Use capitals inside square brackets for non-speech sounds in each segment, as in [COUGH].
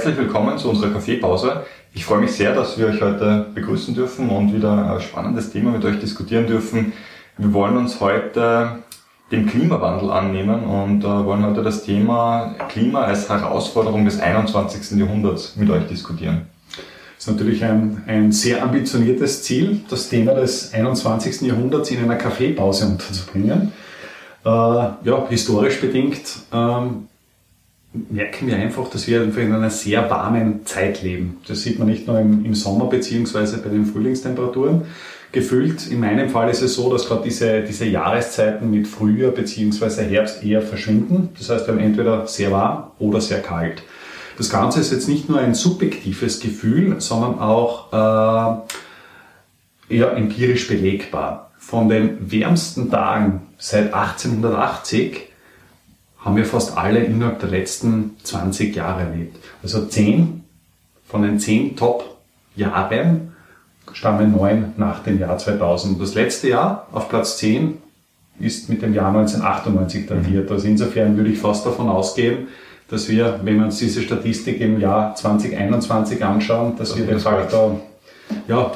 Herzlich willkommen zu unserer Kaffeepause. Ich freue mich sehr, dass wir euch heute begrüßen dürfen und wieder ein spannendes Thema mit euch diskutieren dürfen. Wir wollen uns heute dem Klimawandel annehmen und äh, wollen heute das Thema Klima als Herausforderung des 21. Jahrhunderts mit euch diskutieren. Das ist natürlich ein, ein sehr ambitioniertes Ziel, das Thema des 21. Jahrhunderts in einer Kaffeepause unterzubringen. Äh, ja, historisch bedingt ähm, merken wir einfach, dass wir einfach in einer sehr warmen Zeit leben. Das sieht man nicht nur im, im Sommer beziehungsweise bei den Frühlingstemperaturen. Gefühlt, in meinem Fall ist es so, dass gerade diese, diese Jahreszeiten mit Frühjahr beziehungsweise Herbst eher verschwinden. Das heißt, wir haben entweder sehr warm oder sehr kalt. Das Ganze ist jetzt nicht nur ein subjektives Gefühl, sondern auch äh, eher empirisch belegbar. Von den wärmsten Tagen seit 1880 haben wir fast alle innerhalb der letzten 20 Jahre erlebt. Also 10 von den 10 Top-Jahren stammen neun nach dem Jahr 2000. Das letzte Jahr auf Platz 10 ist mit dem Jahr 1998 datiert. Also insofern würde ich fast davon ausgehen, dass wir, wenn wir uns diese Statistik im Jahr 2021 anschauen, dass das wir den Faktor ja,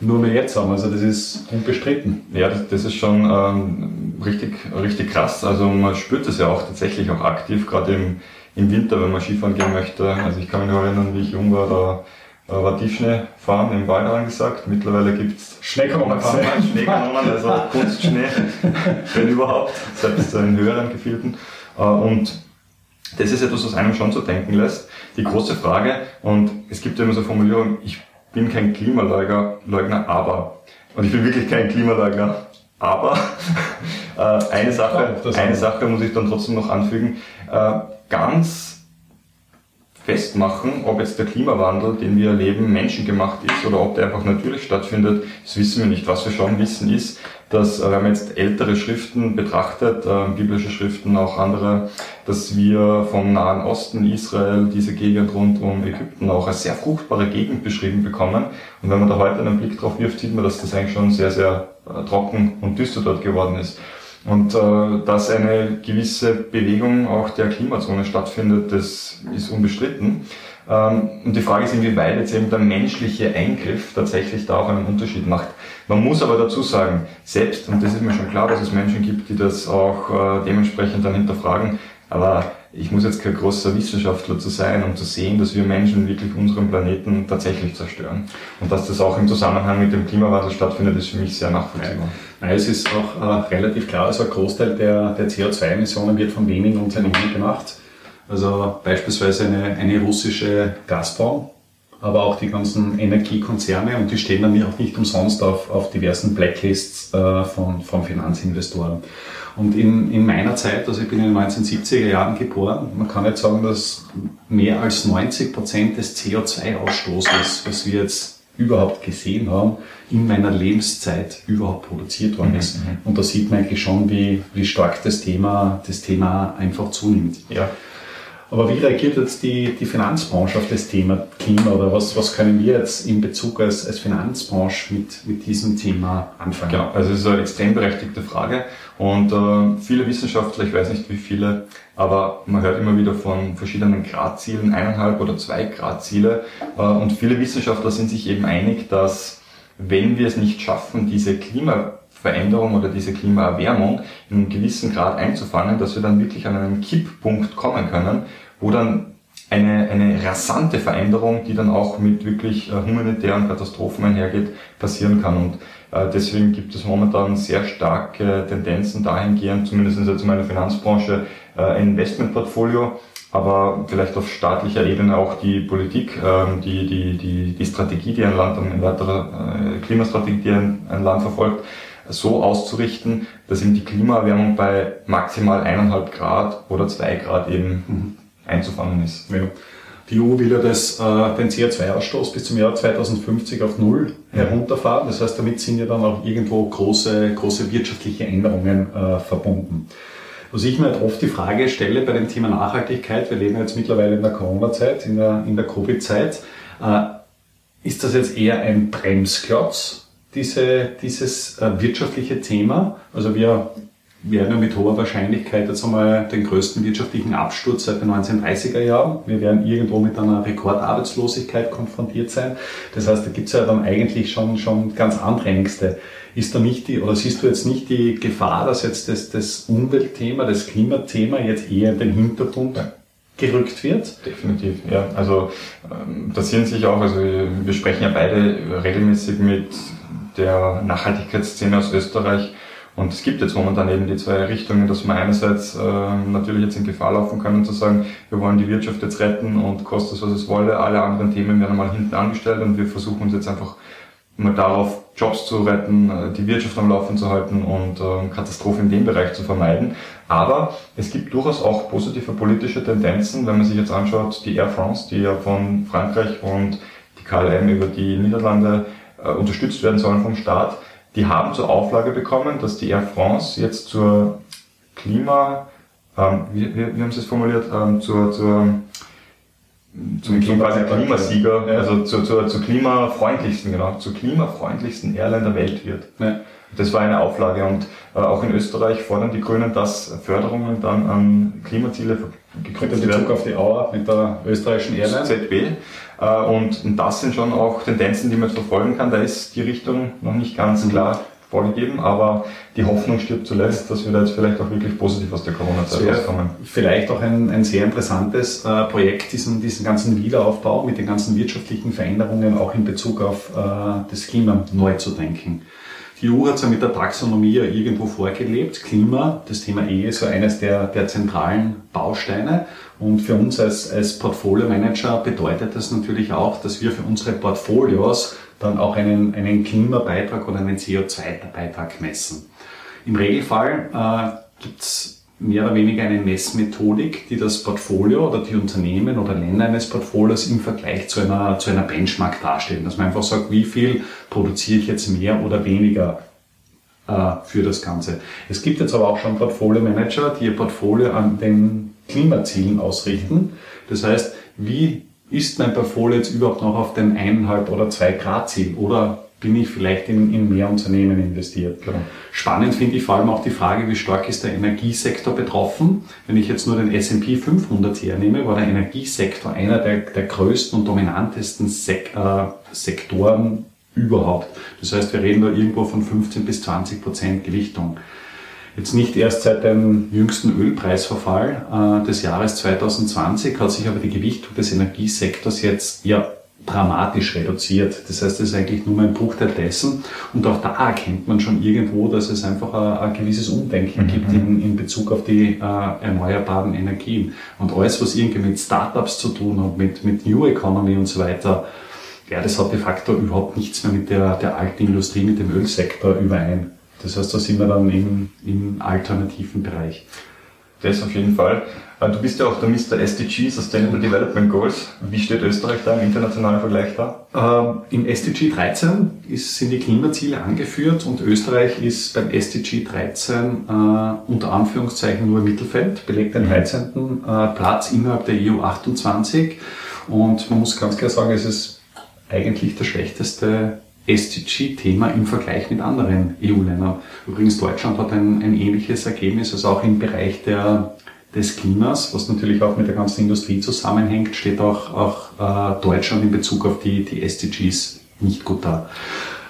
nur mehr jetzt haben. Also das ist unbestritten. Ja, das, das ist schon ähm, richtig, richtig krass. Also man spürt es ja auch tatsächlich auch aktiv, gerade im, im Winter, wenn man Skifahren gehen möchte. Also ich kann mich noch erinnern, wie ich jung war, da war Tiefschnee fahren im Wald angesagt. Mittlerweile gibt es Schneekanonen, Schneekanonen, also [LAUGHS] Kunstschnee, wenn überhaupt, selbst in höheren Gefilden. Äh, und das ist etwas, was einem schon so denken lässt. Die große Frage, und es gibt ja immer so Formulierungen, ich bin kein Klimaleugner, Leugner, aber, und ich bin wirklich kein Klimaleugner, aber [LAUGHS] äh, eine Sache, eine Sache muss ich dann trotzdem noch anfügen, äh, ganz festmachen, ob jetzt der Klimawandel, den wir erleben, menschengemacht ist oder ob der einfach natürlich stattfindet, das wissen wir nicht. Was wir schon wissen ist, dass, äh, wenn man jetzt ältere Schriften betrachtet, äh, biblische Schriften, auch andere, dass wir vom Nahen Osten, Israel, diese Gegend rund um Ägypten auch als sehr fruchtbare Gegend beschrieben bekommen. Und wenn man da heute einen Blick drauf wirft, sieht man, dass das eigentlich schon sehr, sehr trocken und düster dort geworden ist. Und äh, dass eine gewisse Bewegung auch der Klimazone stattfindet, das ist unbestritten. Ähm, und die Frage ist, inwieweit jetzt eben der menschliche Eingriff tatsächlich da auch einen Unterschied macht. Man muss aber dazu sagen, selbst, und das ist mir schon klar, dass es Menschen gibt, die das auch äh, dementsprechend dann hinterfragen, aber ich muss jetzt kein großer Wissenschaftler zu sein, um zu sehen, dass wir Menschen wirklich unseren Planeten tatsächlich zerstören. Und dass das auch im Zusammenhang mit dem Klimawandel stattfindet, ist für mich sehr nachvollziehbar. Nein, es ist auch äh, relativ klar, also ein Großteil der, der CO2-Emissionen wird von wenigen Unternehmen gemacht. Also beispielsweise eine, eine russische Gazprom, aber auch die ganzen Energiekonzerne und die stehen dann auch nicht umsonst auf, auf diversen Blacklists äh, von, von Finanzinvestoren. Und in, in meiner Zeit, also ich bin in den 1970er Jahren geboren, man kann jetzt sagen, dass mehr als 90 Prozent des CO2-Ausstoßes, was wir jetzt überhaupt gesehen haben, in meiner Lebenszeit überhaupt produziert worden ist. Mhm. Und da sieht man eigentlich schon, wie, wie stark das Thema, das Thema einfach zunimmt. Ja. Aber wie reagiert jetzt die, die Finanzbranche auf das Thema Klima? Oder was, was können wir jetzt in Bezug als, als Finanzbranche mit, mit diesem Thema anfangen? Genau, also es ist eine extrem berechtigte Frage. Und äh, viele Wissenschaftler, ich weiß nicht wie viele, aber man hört immer wieder von verschiedenen Gradzielen, eineinhalb oder zwei Gradziele. Äh, und viele Wissenschaftler sind sich eben einig, dass wenn wir es nicht schaffen, diese Klima Veränderung oder diese Klimaerwärmung in einem gewissen Grad einzufangen, dass wir dann wirklich an einen Kipppunkt kommen können, wo dann eine, eine rasante Veränderung, die dann auch mit wirklich äh, humanitären Katastrophen einhergeht, passieren kann. Und äh, deswegen gibt es momentan sehr starke Tendenzen dahingehend, zumindest jetzt in meiner Finanzbranche, äh, ein Investmentportfolio, aber vielleicht auf staatlicher Ebene auch die Politik, ähm, die, die, die, die Strategie, die ein Land, eine weitere äh, Klimastrategie, die ein, ein Land verfolgt, so auszurichten, dass eben die Klimaerwärmung bei maximal eineinhalb Grad oder zwei Grad eben mhm. Einzufangen ist. Ja. Die EU will ja das, äh, den CO2-Ausstoß bis zum Jahr 2050 auf Null mhm. herunterfahren. Das heißt, damit sind ja dann auch irgendwo große, große wirtschaftliche Änderungen äh, verbunden. Was ich mir halt oft die Frage stelle bei dem Thema Nachhaltigkeit, wir leben jetzt mittlerweile in der Corona-Zeit, in der, in der Covid-Zeit, äh, ist das jetzt eher ein Bremsklotz diese, dieses äh, wirtschaftliche Thema. Also wir werden ja mit hoher Wahrscheinlichkeit jetzt einmal den größten wirtschaftlichen Absturz seit den 1930er Jahren. Wir werden irgendwo mit einer Rekordarbeitslosigkeit konfrontiert sein. Das heißt, da gibt es ja dann eigentlich schon, schon ganz andere Ängste. Ist da nicht die, oder siehst du jetzt nicht die Gefahr, dass jetzt das, das Umweltthema, das Klimathema jetzt eher in den Hintergrund gerückt wird? Definitiv, ja. Also ähm, das sehen sich auch, also wir sprechen ja beide regelmäßig mit der Nachhaltigkeitsszene aus Österreich und es gibt jetzt momentan eben die zwei Richtungen, dass man einerseits äh, natürlich jetzt in Gefahr laufen kann zu sagen, wir wollen die Wirtschaft jetzt retten und kostet es, was es wolle. Alle anderen Themen werden mal hinten angestellt und wir versuchen uns jetzt einfach mal darauf, Jobs zu retten, äh, die Wirtschaft am Laufen zu halten und äh, Katastrophen in dem Bereich zu vermeiden. Aber es gibt durchaus auch positive politische Tendenzen, wenn man sich jetzt anschaut, die Air France, die ja von Frankreich und die KLM über die Niederlande äh, unterstützt werden sollen vom Staat die haben zur Auflage bekommen, dass die Air France jetzt zur Klima, ähm, wie, wie, wie haben sie es formuliert, ähm, zur, zur zum quasi Klimasieger, ja. also zur, zur, zur klimafreundlichsten, genau, zur klimafreundlichsten Airline der Welt wird. Ja. Das war eine Auflage und äh, auch in Österreich fordern die Grünen, dass Förderungen dann an Klimaziele geknüpft werden. Bezug auf die Auer mit der österreichischen Airline. ZB. Äh, und das sind schon auch Tendenzen, die man verfolgen kann. Da ist die Richtung noch nicht ganz mhm. klar vorgegeben, aber die Hoffnung stirbt zuletzt, dass wir da jetzt vielleicht auch wirklich positiv aus der Corona-Zeit rauskommen. Vielleicht auch ein, ein sehr interessantes äh, Projekt, diesen, diesen ganzen Wiederaufbau mit den ganzen wirtschaftlichen Veränderungen auch in Bezug auf äh, das Klima neu zu denken. Die EU hat ja mit der Taxonomie ja irgendwo vorgelebt. Klima, das Thema E ist so eines der, der zentralen Bausteine. Und für uns als, als Portfolio-Manager bedeutet das natürlich auch, dass wir für unsere Portfolios dann auch einen, einen Klimabeitrag oder einen CO2-Beitrag messen. Im Regelfall äh, gibt es mehr oder weniger eine Messmethodik, die das Portfolio oder die Unternehmen oder Länder eines Portfolios im Vergleich zu einer, zu einer Benchmark darstellen. Dass man einfach sagt, wie viel produziere ich jetzt mehr oder weniger äh, für das Ganze. Es gibt jetzt aber auch schon Portfolio-Manager, die ihr Portfolio an den Klimazielen ausrichten. Das heißt, wie ist mein Portfolio jetzt überhaupt noch auf dem eineinhalb oder zwei Grad Ziel oder bin ich vielleicht in, in mehr Unternehmen investiert. Genau. Spannend finde ich vor allem auch die Frage, wie stark ist der Energiesektor betroffen. Wenn ich jetzt nur den S&P 500 hernehme, war der Energiesektor einer der, der größten und dominantesten Sek äh, Sektoren überhaupt. Das heißt, wir reden da irgendwo von 15 bis 20 Prozent Gewichtung. Jetzt nicht erst seit dem jüngsten Ölpreisverfall äh, des Jahres 2020 hat sich aber die Gewichtung des Energiesektors jetzt ja dramatisch reduziert. Das heißt, es ist eigentlich nur ein Bruchteil dessen. Und auch da erkennt man schon irgendwo, dass es einfach ein, ein gewisses Umdenken mhm. gibt in, in, Bezug auf die äh, erneuerbaren Energien. Und alles, was irgendwie mit Startups zu tun hat, mit, mit New Economy und so weiter, ja, das hat de facto überhaupt nichts mehr mit der, der alten Industrie, mit dem Ölsektor überein. Das heißt, da sind wir dann im, im alternativen Bereich. Das auf jeden Fall. Du bist ja auch der Mr. SDG, Sustainable Development Goals. Wie steht Österreich da im internationalen Vergleich da? Ähm, Im SDG 13 ist, sind die Klimaziele angeführt und Österreich ist beim SDG 13 äh, unter Anführungszeichen nur im Mittelfeld, belegt den 13. Mhm. Äh, Platz innerhalb der EU 28 und man muss ganz klar sagen, es ist eigentlich das schlechteste SDG-Thema im Vergleich mit anderen EU-Ländern. Übrigens, Deutschland hat ein, ein ähnliches Ergebnis, also auch im Bereich der, des Klimas, was natürlich auch mit der ganzen Industrie zusammenhängt, steht auch, auch äh, Deutschland in Bezug auf die, die SDGs nicht gut da.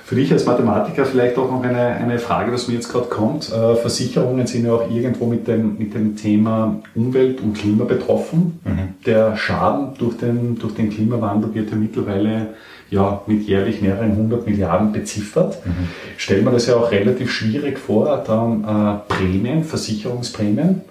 Für dich als Mathematiker vielleicht auch noch eine, eine Frage, was mir jetzt gerade kommt. Äh, Versicherungen sind ja auch irgendwo mit dem, mit dem Thema Umwelt und Klima betroffen. Mhm. Der Schaden durch den, durch den Klimawandel wird ja mittlerweile ja, mit jährlich mehreren hundert Milliarden beziffert. Mhm. Stellt man das ja auch relativ schwierig vor, dann äh, Prämien, Versicherungsprämien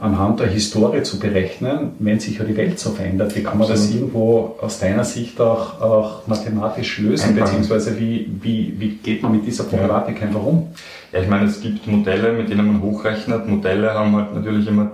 anhand der Historie zu berechnen, wenn sich ja die Welt so verändert. Wie kann man Absolut. das irgendwo aus deiner Sicht auch, auch mathematisch lösen, Einfachen. beziehungsweise wie, wie, wie geht man mit dieser Problematik einfach um? Ja, ich meine, es gibt Modelle, mit denen man hochrechnet. Modelle haben halt natürlich immer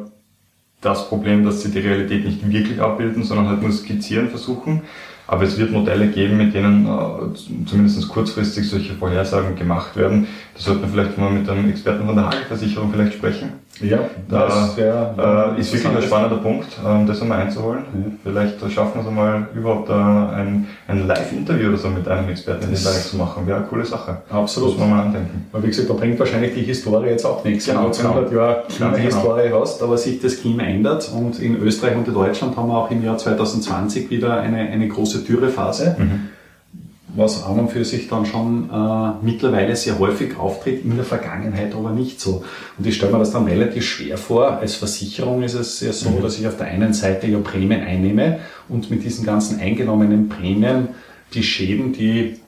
das Problem, dass sie die Realität nicht wirklich abbilden, sondern halt nur skizzieren versuchen. Aber es wird Modelle geben, mit denen äh, zumindest kurzfristig solche Vorhersagen gemacht werden. Da sollte man vielleicht mal mit einem Experten von der Hagelversicherung vielleicht sprechen. Ja, da das wär, äh, ist wirklich ein spannender Punkt, ähm, das einmal einzuholen. Ja. Vielleicht schaffen wir es einmal überhaupt äh, ein, ein Live-Interview oder so mit einem Experten in dem Bereich zu machen. Wäre eine coole Sache. Absolut. Muss man mal andenken. Weil wie gesagt, da bringt wahrscheinlich die Historie jetzt auch nichts. Genau, Wenn du 100 genau. Jahre Klimahistorie genau. hast, aber sich das Klima ändert und in Österreich und in Deutschland haben wir auch im Jahr 2020 wieder eine, eine große Dürrephase. Mhm was an und für sich dann schon äh, mittlerweile sehr häufig auftritt, in der Vergangenheit aber nicht so. Und ich stelle mir das dann relativ schwer vor. Als Versicherung ist es ja so, mhm. dass ich auf der einen Seite ja Prämien einnehme und mit diesen ganzen eingenommenen Prämien die Schäden, die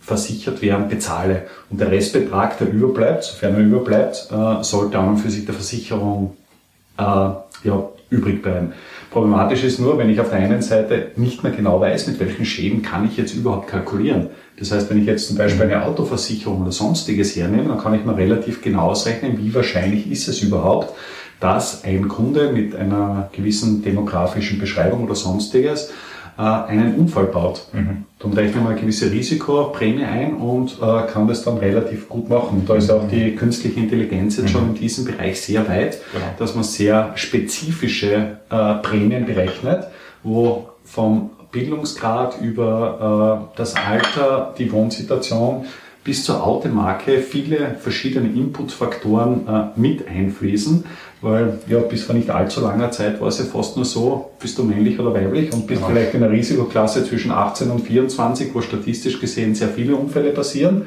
versichert werden, bezahle. Und der Restbetrag, der überbleibt, sofern er überbleibt, äh, sollte an und für sich der Versicherung äh, ja, übrig bleiben. Problematisch ist nur, wenn ich auf der einen Seite nicht mehr genau weiß, mit welchen Schäden kann ich jetzt überhaupt kalkulieren. Das heißt, wenn ich jetzt zum Beispiel eine Autoversicherung oder sonstiges hernehme, dann kann ich mir relativ genau ausrechnen, wie wahrscheinlich ist es überhaupt, dass ein Kunde mit einer gewissen demografischen Beschreibung oder sonstiges einen Unfall baut. Mhm. Dann rechne ich mal eine gewisse Risikoprämie ein und äh, kann das dann relativ gut machen. Und da ist auch die künstliche Intelligenz jetzt mhm. schon in diesem Bereich sehr weit, genau. dass man sehr spezifische äh, Prämien berechnet, wo vom Bildungsgrad über äh, das Alter, die Wohnsituation bis zur Automarke viele verschiedene Inputfaktoren äh, mit einfließen, weil ja bis vor nicht allzu langer Zeit war es ja fast nur so, bist du männlich oder weiblich und bist genau. vielleicht in einer Risikoklasse zwischen 18 und 24, wo statistisch gesehen sehr viele Unfälle passieren.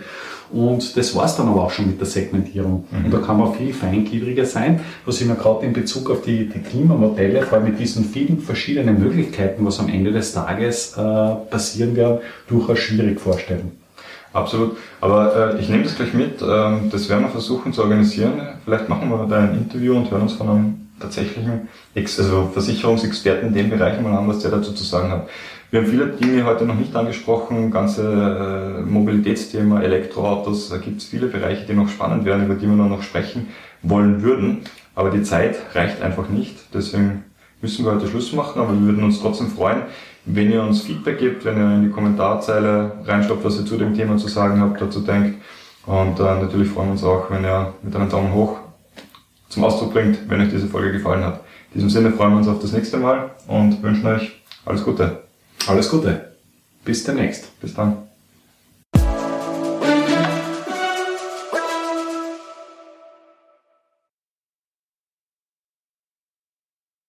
Und das war's dann aber auch schon mit der Segmentierung. Mhm. Und da kann man viel feingliedriger sein, was ich mir gerade in Bezug auf die, die, Klimamodelle, vor allem mit diesen vielen verschiedenen Möglichkeiten, was am Ende des Tages äh, passieren werden, durchaus schwierig vorstellen. Absolut. Aber äh, ich nehme das gleich mit. Ähm, das werden wir versuchen zu organisieren. Vielleicht machen wir da ein Interview und hören uns von einem tatsächlichen Ex also Versicherungsexperten in dem Bereich mal an, was der dazu zu sagen hat. Wir haben viele Dinge heute noch nicht angesprochen, ganze äh, Mobilitätsthema, Elektroautos, da gibt es viele Bereiche, die noch spannend werden, über die wir noch sprechen wollen würden. Aber die Zeit reicht einfach nicht. Deswegen müssen wir heute Schluss machen, aber wir würden uns trotzdem freuen, wenn ihr uns Feedback gebt, wenn ihr in die Kommentarzeile reinstoppt, was ihr zu dem Thema zu sagen habt, dazu denkt. Und äh, natürlich freuen wir uns auch, wenn ihr mit einem Daumen hoch zum Ausdruck bringt, wenn euch diese Folge gefallen hat. In diesem Sinne freuen wir uns auf das nächste Mal und wünschen euch alles Gute. Alles Gute. Bis demnächst. Bis dann.